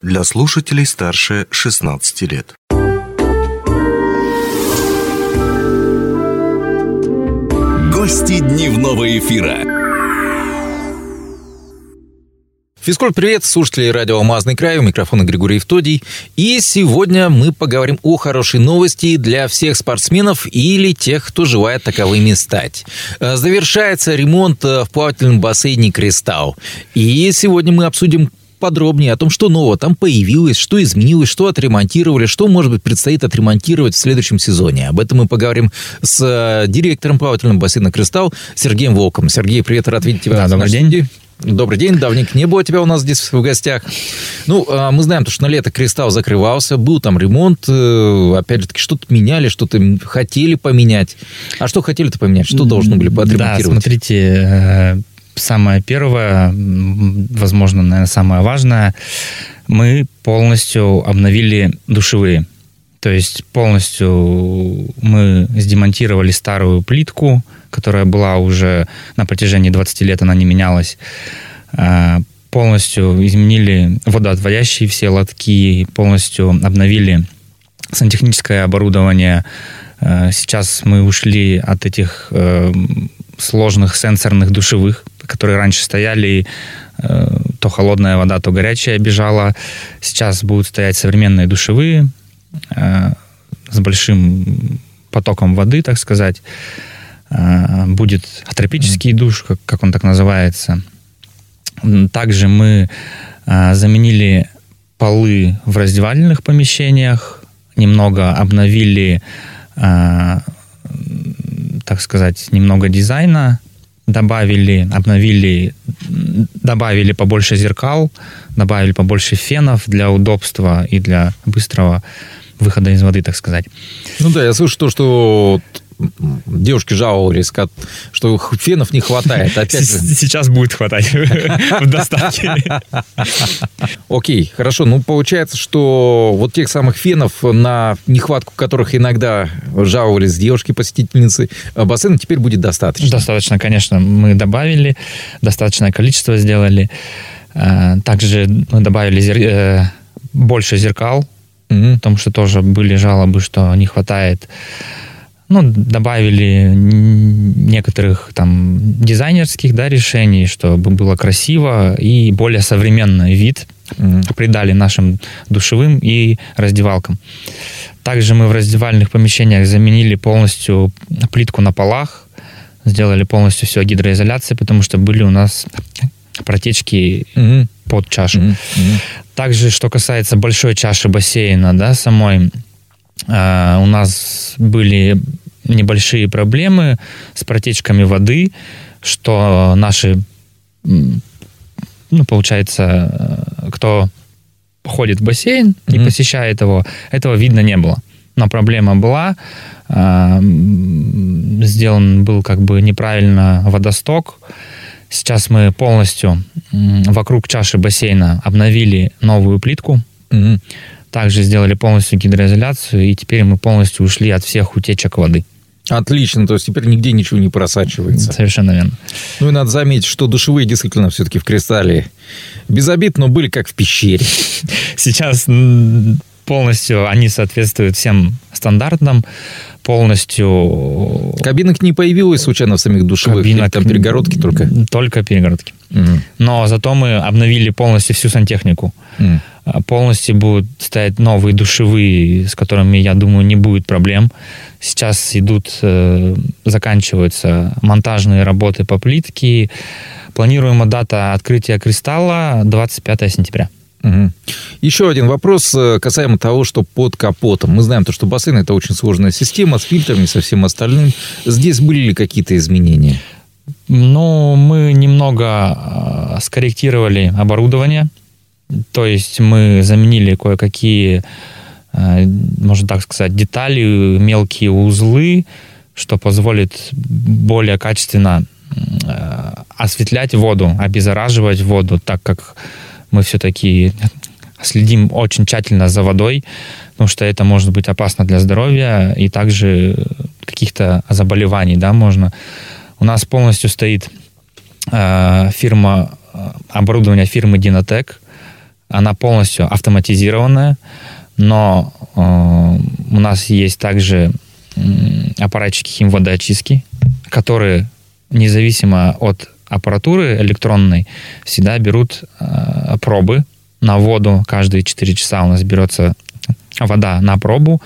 для слушателей старше 16 лет. Гости дневного эфира. Физкульт, привет, слушатели радио «Алмазный край», у микрофона Григорий Евтодий. И сегодня мы поговорим о хорошей новости для всех спортсменов или тех, кто желает таковыми стать. Э, завершается ремонт э, в плавательном бассейне «Кристалл». И сегодня мы обсудим подробнее о том, что нового там появилось, что изменилось, что отремонтировали, что, может быть, предстоит отремонтировать в следующем сезоне. Об этом мы поговорим с э, директором плавательного бассейна «Кристалл» Сергеем Волком. Сергей, привет, рад видеть тебя. Да, добрый день. Студии. Добрый день, давненько не было тебя у нас здесь в гостях. Ну, а, мы знаем, что на лето «Кристалл» закрывался, был там ремонт, э, опять же таки, что-то меняли, что-то хотели поменять. А что хотели-то поменять? Что должны были отремонтировать? Да, смотрите, э, самое первое, возможно, наверное, самое важное, мы полностью обновили душевые. То есть полностью мы сдемонтировали старую плитку, которая была уже на протяжении 20 лет, она не менялась. А, полностью изменили водоотводящие все лотки, полностью обновили сантехническое оборудование. А, сейчас мы ушли от этих э, сложных сенсорных душевых, которые раньше стояли, э, то холодная вода, то горячая бежала. Сейчас будут стоять современные душевые э, с большим потоком воды, так сказать. Э, будет атропический душ, как, как он так называется. Также мы заменили полы в раздевательных помещениях, немного обновили, так сказать, немного дизайна добавили, обновили, добавили побольше зеркал, добавили побольше фенов для удобства и для быстрого выхода из воды, так сказать. Ну да, я слышу то, что девушки жаловались, что фенов не хватает. Опять же. Сейчас будет хватать в достатке. Окей, хорошо. Ну, получается, что вот тех самых фенов, на нехватку которых иногда жаловались девушки-посетительницы, бассейна теперь будет достаточно. Достаточно, конечно. Мы добавили, достаточное количество сделали. Э, также мы добавили э, больше зеркал, потому что тоже были жалобы, что не хватает ну, добавили некоторых там дизайнерских да, решений, чтобы было красиво и более современный вид mm-hmm. придали нашим душевым и раздевалкам. Также мы в раздевальных помещениях заменили полностью плитку на полах, сделали полностью все гидроизоляцией, потому что были у нас протечки mm-hmm. под чашу. Mm-hmm. Также, что касается большой чаши бассейна, да, самой, у нас были небольшие проблемы с протечками воды, что наши, ну, получается, э, кто ходит в бассейн mm-hmm. и посещает его, этого видно не было. Но проблема была, э, сделан был как бы неправильно водосток. Сейчас мы полностью вокруг чаши бассейна обновили новую плитку. Mm-hmm. Также сделали полностью гидроизоляцию, и теперь мы полностью ушли от всех утечек воды. Отлично, то есть теперь нигде ничего не просачивается. Совершенно верно. Ну и надо заметить, что душевые действительно все-таки в кристалле без обид, но были как в пещере. Сейчас полностью они соответствуют всем стандартам, полностью... Кабинок не появилось случайно в самих душевых? Кабинок... там перегородки только? Только перегородки. Угу. Но зато мы обновили полностью всю сантехнику. Угу. Полностью будут стоять новые душевые, с которыми, я думаю, не будет проблем. Сейчас идут, э, заканчиваются монтажные работы по плитке. Планируемая дата открытия кристалла 25 сентября. Угу. Еще один вопрос э, касаемо того, что под капотом. Мы знаем, то, что бассейн – это очень сложная система с фильтрами, со всем остальным. Здесь были ли какие-то изменения? Ну, мы немного э, скорректировали оборудование. То есть мы заменили кое-какие, э, можно так сказать, детали, мелкие узлы, что позволит более качественно осветлять воду, обеззараживать воду, так как мы все-таки следим очень тщательно за водой, потому что это может быть опасно для здоровья и также каких-то заболеваний, да, можно. У нас полностью стоит э, фирма, оборудование фирмы Dynatec, Она полностью автоматизированная, но э, у нас есть также э, аппаратчики химводоочистки, которые независимо от аппаратуры электронной всегда берут э, пробы на воду. Каждые 4 часа у нас берется вода на пробу,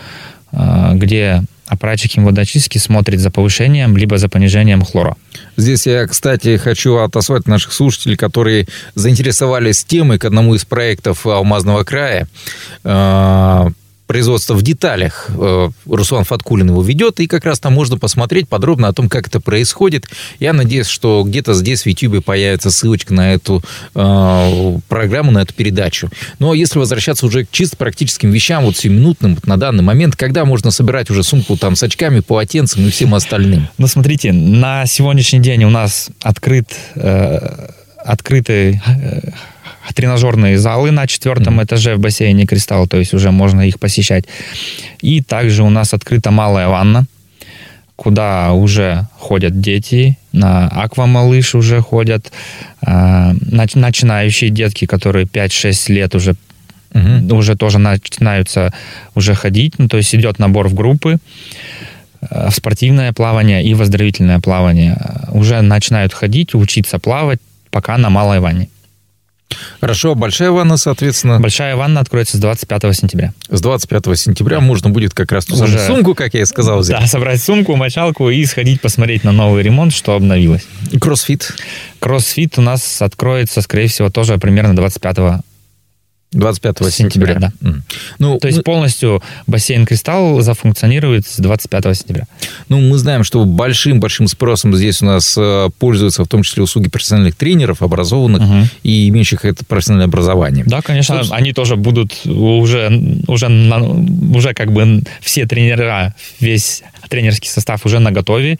где аппаратчик водочистки смотрит за повышением либо за понижением хлора. Здесь я, кстати, хочу отослать наших слушателей, которые заинтересовались темой к одному из проектов Алмазного края. Производства в деталях э, Руслан Фаткулин его ведет, и как раз там можно посмотреть подробно о том, как это происходит. Я надеюсь, что где-то здесь в YouTube появится ссылочка на эту э, программу, на эту передачу. Но ну, а если возвращаться уже к чисто практическим вещам, вот сиюминутным, вот на данный момент, когда можно собирать уже сумку там с очками, полотенцем и всем остальным? Ну, смотрите, на сегодняшний день у нас открыт э, открытый э, тренажерные залы на четвертом mm-hmm. этаже в бассейне «Кристалл», то есть уже можно их посещать. И также у нас открыта малая ванна, куда уже ходят дети, на аквамалыш уже ходят, э, начинающие детки, которые 5-6 лет уже угу. уже тоже начинаются уже ходить, ну, то есть идет набор в группы, э, в спортивное плавание и в оздоровительное плавание. Уже начинают ходить, учиться плавать, пока на малой ванне. Хорошо, большая ванна, соответственно... Большая ванна откроется с 25 сентября. С 25 сентября можно будет как раз ту самую Уже... сумку, как я и сказал, взять. Да, собрать сумку, мочалку и сходить посмотреть на новый ремонт, что обновилось. Кроссфит? Кроссфит у нас откроется, скорее всего, тоже примерно 25 25 сентября. сентября да. Mm. Ну, То есть мы... полностью бассейн «Кристалл» зафункционирует с 25 сентября. Ну, мы знаем, что большим-большим спросом здесь у нас э, пользуются в том числе услуги профессиональных тренеров, образованных uh-huh. и имеющих это профессиональное образование. Да, конечно, Собственно... они тоже будут уже, уже, уже как бы все тренера, весь тренерский состав уже на готове.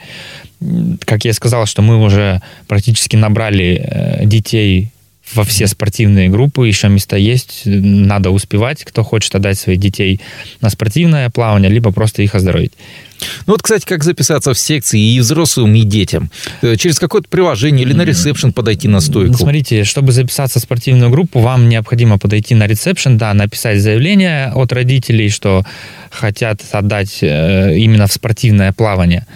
Как я сказал, что мы уже практически набрали э, детей во все спортивные группы, еще места есть, надо успевать, кто хочет отдать своих детей на спортивное плавание, либо просто их оздоровить. Ну вот, кстати, как записаться в секции и взрослым, и детям? Э, через какое-то приложение или на ресепшн подойти на стойку? Смотрите, чтобы записаться в спортивную группу, вам необходимо подойти на ресепшн, да, написать заявление от родителей, что хотят отдать э, именно в спортивное плавание.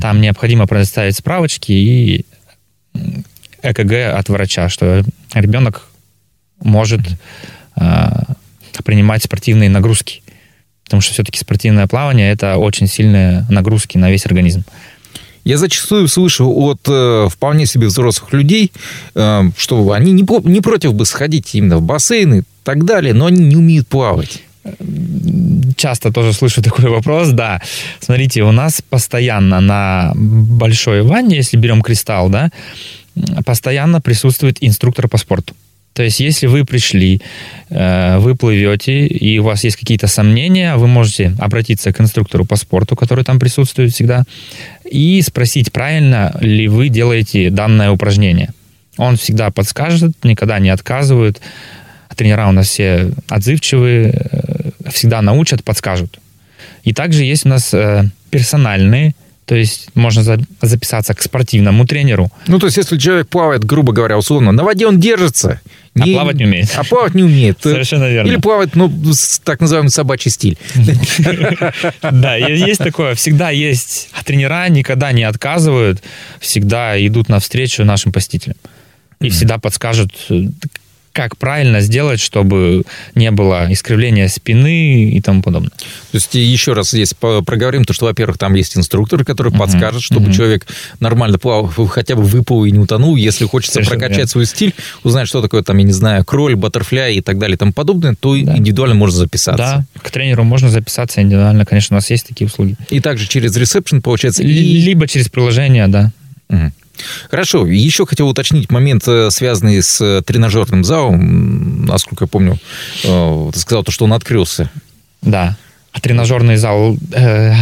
Там необходимо предоставить справочки и ЭКГ от врача, что ребенок может э, принимать спортивные нагрузки. Потому что все-таки спортивное плавание это очень сильные нагрузки на весь организм. Я зачастую слышу от э, вполне себе взрослых людей, э, что они не, не против бы сходить именно в бассейн и так далее, но они не умеют плавать. Часто тоже слышу такой вопрос, да. Смотрите, у нас постоянно на большой ванне, если берем кристалл, да, постоянно присутствует инструктор по спорту. То есть, если вы пришли, э, вы плывете, и у вас есть какие-то сомнения, вы можете обратиться к инструктору по спорту, который там присутствует всегда, и спросить, правильно ли вы делаете данное упражнение. Он всегда подскажет, никогда не отказывает. Тренера у нас все отзывчивые, э, всегда научат, подскажут. И также есть у нас э, персональные то есть можно за, записаться к спортивному тренеру. Ну, то есть если человек плавает, грубо говоря, условно, на воде он держится. А не, плавать не умеет. А плавать не умеет. Совершенно верно. Или плавать, ну, с так называемый собачий стиль. Да, есть такое. Всегда есть тренера, никогда не отказывают, всегда идут навстречу нашим посетителям. И всегда подскажут, как правильно сделать, чтобы не было искривления спины и тому подобное. То есть еще раз здесь проговорим, то, что, во-первых, там есть инструктор, который uh-huh. подскажет, чтобы uh-huh. человек нормально плавал, хотя бы выплыл и не утонул. Если хочется Совершенно прокачать верно. свой стиль, узнать, что такое, там, я не знаю, кроль, баттерфляй и так далее и тому подобное, то да. индивидуально можно записаться. Да, к тренеру можно записаться индивидуально, конечно, у нас есть такие услуги. И также через ресепшн, получается? И... Либо через приложение, да. Угу. Хорошо. Еще хотел уточнить момент, э, связанный с э, тренажерным залом. Насколько я помню, э, ты сказал, то, что он открылся. Да. А тренажерный зал э,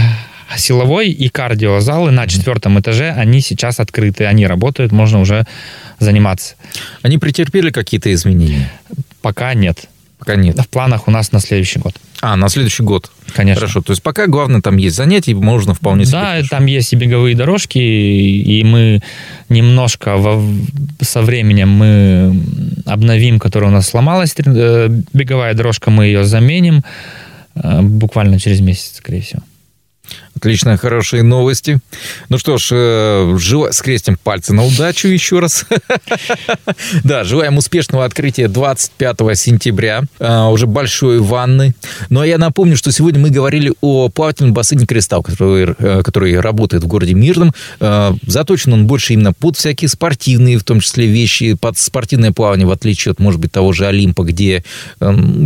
силовой и кардиозалы на четвертом этаже, они сейчас открыты, они работают, можно уже заниматься. Они претерпели какие-то изменения? Пока нет. Пока нет. В планах у нас на следующий год. А, на следующий год? Конечно. Хорошо, то есть пока главное там есть занятия, можно вполне себе... Да, там есть и беговые дорожки, и мы немножко во, со временем мы обновим, которая у нас сломалась, э, беговая дорожка, мы ее заменим э, буквально через месяц, скорее всего. Отлично, хорошие новости. Ну что ж, э, жив... скрестим пальцы на удачу еще раз. Да, желаем успешного открытия 25 сентября. Э, уже большой ванны. Ну а я напомню, что сегодня мы говорили о плавательном бассейне «Кристалл», который, э, который работает в городе Мирном. Заточен он больше именно под всякие спортивные, в том числе вещи, под спортивное плавание, в отличие от, может быть, того же Олимпа, где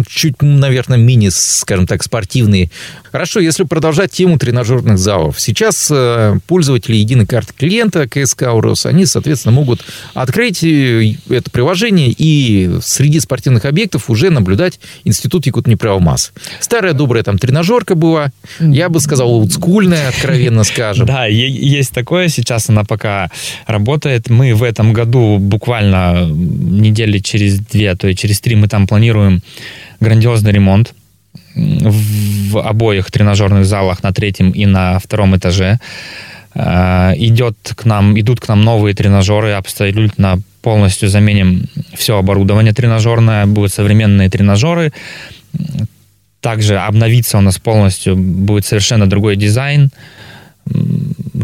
чуть, наверное, мини, скажем так, спортивные. Хорошо, если продолжать тему тренажерного тренажерных залов. Сейчас э, пользователи единой карты клиента КСК «Урос», они, соответственно, могут открыть э, это приложение и среди спортивных объектов уже наблюдать Институт Якут-Неправомаз. Старая добрая там тренажерка была, я бы сказал, олдскульная, откровенно скажем. Да, есть такое, сейчас она пока работает. Мы в этом году буквально недели через две, а то и через три мы там планируем грандиозный ремонт в обоих тренажерных залах на третьем и на втором этаже. Э, идет к нам, идут к нам новые тренажеры, абсолютно полностью заменим все оборудование тренажерное, будут современные тренажеры. Также обновиться у нас полностью будет совершенно другой дизайн,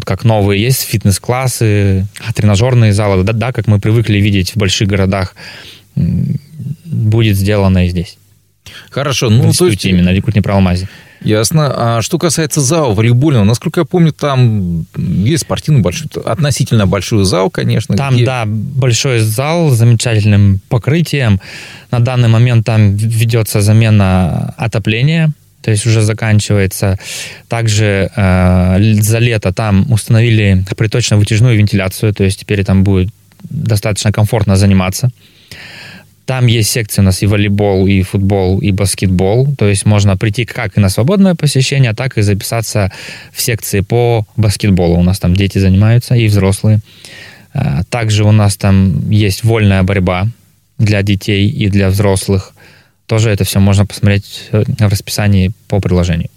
как новые есть фитнес-классы, тренажерные залы, да, да, как мы привыкли видеть в больших городах, будет сделано и здесь. Хорошо, ну, в то есть... именно, Якут не про алмазе. Ясно. А что касается зала волейбольного, насколько я помню, там есть спортивный большой, относительно большой зал, конечно. Там, где... да, большой зал с замечательным покрытием. На данный момент там ведется замена отопления, то есть уже заканчивается. Также э, за лето там установили приточно-вытяжную вентиляцию, то есть теперь там будет достаточно комфортно заниматься. Там есть секции у нас и волейбол, и футбол, и баскетбол. То есть можно прийти как и на свободное посещение, так и записаться в секции по баскетболу. У нас там дети занимаются и взрослые. А, также у нас там есть вольная борьба для детей и для взрослых. Тоже это все можно посмотреть э, в расписании по приложению.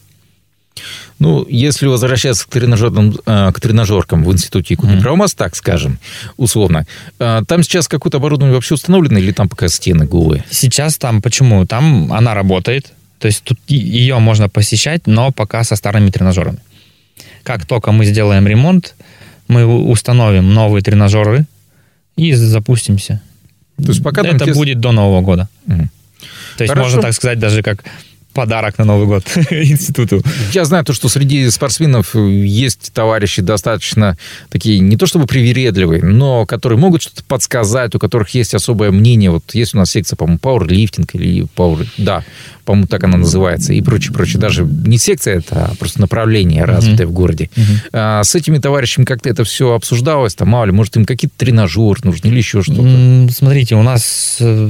Ну, если возвращаться к тренажерным, э, к тренажеркам в институте Якутии mm-hmm. так скажем, условно, э, там сейчас какое-то оборудование вообще установлено или там пока стены голые? Сейчас там, почему? Там она работает, то есть тут ее можно посещать, но пока со старыми тренажерами. Как только мы сделаем ремонт, мы установим новые тренажеры и запустимся. То есть пока это будет до Нового года. Mm. То есть Хорошо. можно так сказать даже как подарок на Новый год институту. Я знаю то, что среди спортсменов есть товарищи достаточно такие, не то чтобы привередливые, но которые могут что-то подсказать, у которых есть особое мнение. Вот есть у нас секция, по-моему, пауэрлифтинг или пауэр... Да, по-моему, так она называется, и прочее, прочее. Даже не секция это, а просто направление развитое mm-hmm. в городе. Mm-hmm. А, с этими товарищами как-то это все обсуждалось, там, мало ли, может, им какие-то тренажеры нужны или еще что-то? Смотрите, у нас э,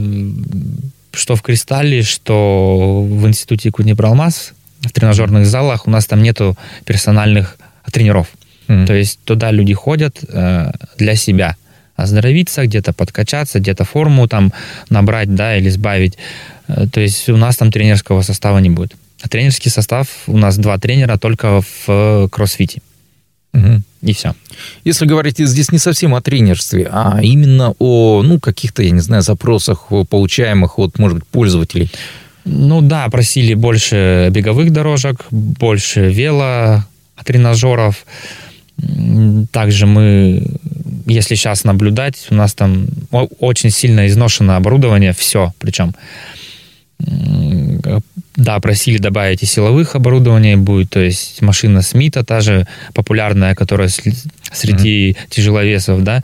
что в «Кристалле», что в институте Куднепроалмаз, в тренажерных залах у нас там нету персональных тренеров. Mm-hmm. То есть туда люди ходят э, для себя оздоровиться, где-то подкачаться, где-то форму там набрать, да, или сбавить. Э, то есть у нас там тренерского состава не будет. А тренерский состав у нас два тренера только в кроссфите. Угу. И все. Если говорить здесь не совсем о тренерстве, а именно о ну, каких-то, я не знаю, запросах, получаемых от, может быть, пользователей. Ну да, просили больше беговых дорожек, больше вело, тренажеров. Также мы, если сейчас наблюдать, у нас там очень сильно изношено оборудование, все причем да, просили добавить и силовых оборудований будет, то есть машина Смита, та же популярная, которая среди mm-hmm. тяжеловесов, да,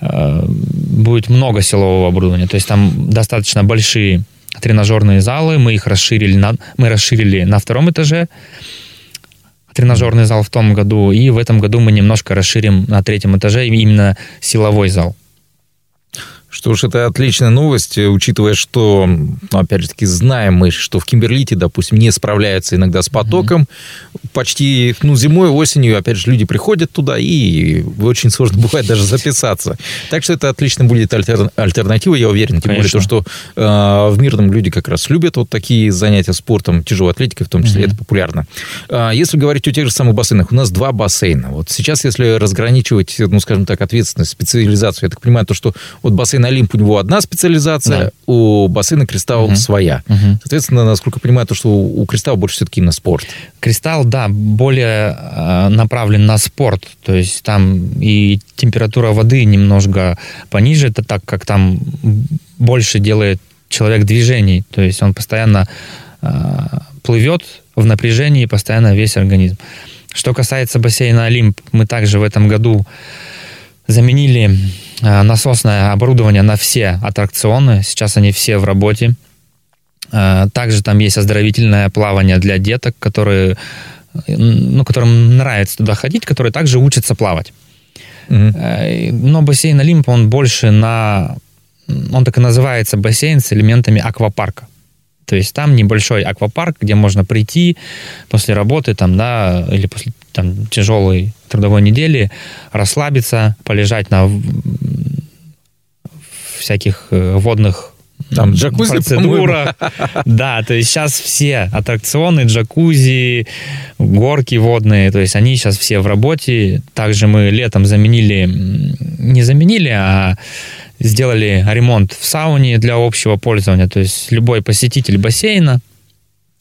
э, будет много силового оборудования, то есть там достаточно большие тренажерные залы, мы их расширили на, мы расширили на втором этаже, тренажерный зал в том году, и в этом году мы немножко расширим на третьем этаже именно силовой зал. Что ж, это отличная новость, учитывая, что, ну, опять же таки, знаем мы, что в Кимберлите, допустим, не справляется иногда с потоком. Mm-hmm. Почти, ну, зимой, осенью, опять же, люди приходят туда, и очень сложно бывает даже записаться. Так что это отлично будет альтер... альтернатива, я уверен. Тем Конечно. более то, что э, в Мирном люди как раз любят вот такие занятия спортом, тяжелой атлетикой в том числе, mm-hmm. это популярно. А если говорить о тех же самых бассейнах, у нас два бассейна. Вот сейчас, если разграничивать, ну, скажем так, ответственность, специализацию, я так понимаю, то, что вот бассейн бассейн Олимп у него одна специализация, да. у бассейна Кристалл угу. своя. Угу. Соответственно, насколько я понимаю, то, что у Кристалла больше все-таки на спорт. Кристалл, да, более э, направлен на спорт. То есть там и температура воды немножко пониже, это так как там больше делает человек движений. То есть он постоянно э, плывет в напряжении, постоянно весь организм. Что касается бассейна Олимп, мы также в этом году заменили насосное оборудование на все аттракционы. Сейчас они все в работе. Э, также там есть оздоровительное плавание для деток, которые, ну, которым нравится туда ходить, которые также учатся плавать. Угу. Но бассейн Олимп, он больше на... Он так и называется бассейн с элементами аквапарка. То есть там небольшой аквапарк, где можно прийти после работы там, да, или после там, тяжелой трудовой недели, расслабиться, полежать на всяких э, водных там джакузи процедура. Да, то есть сейчас все аттракционы, джакузи, горки водные, то есть они сейчас все в работе. Также мы летом заменили, не заменили, а сделали ремонт в сауне для общего пользования. То есть любой посетитель бассейна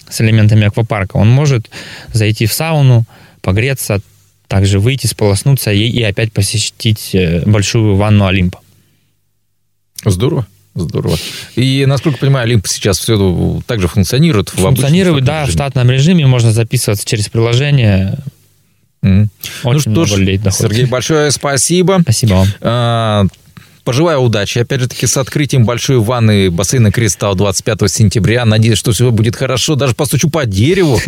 с элементами аквапарка, он может зайти в сауну, погреться, также выйти, сполоснуться и, и опять посетить э, большую ванну Олимпа. Здорово. Здорово. И, насколько понимаю, Олимп сейчас все также функционирует? Функционирует, да, режиме. в штатном режиме. Можно записываться через приложение. Mm. Очень ну что ж, Сергей, большое спасибо. Спасибо вам. Пожелаю удачи. Опять же таки, с открытием большой ванны бассейна Кристалл 25 сентября. Надеюсь, что все будет хорошо. Даже постучу по дереву,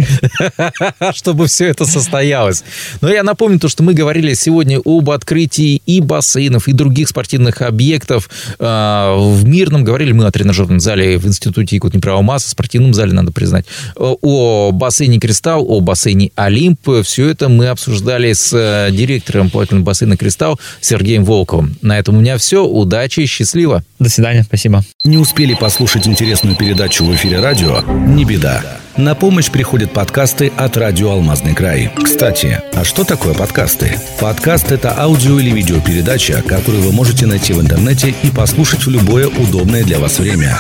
чтобы все это состоялось. Но я напомню то, что мы говорили сегодня об открытии и бассейнов, и других спортивных объектов. А, в Мирном говорили мы о тренажерном зале в Институте Якутнеправого масса, спортивном зале, надо признать. О бассейне Кристалл, о бассейне Олимп. Все это мы обсуждали с э, директором плавательного бассейна Кристалл Сергеем Волковым. На этом у меня все удачи и счастливо. До свидания, спасибо. Не успели послушать интересную передачу в эфире радио? Не беда. На помощь приходят подкасты от радио «Алмазный край». Кстати, а что такое подкасты? Подкаст – это аудио или видеопередача, которую вы можете найти в интернете и послушать в любое удобное для вас время.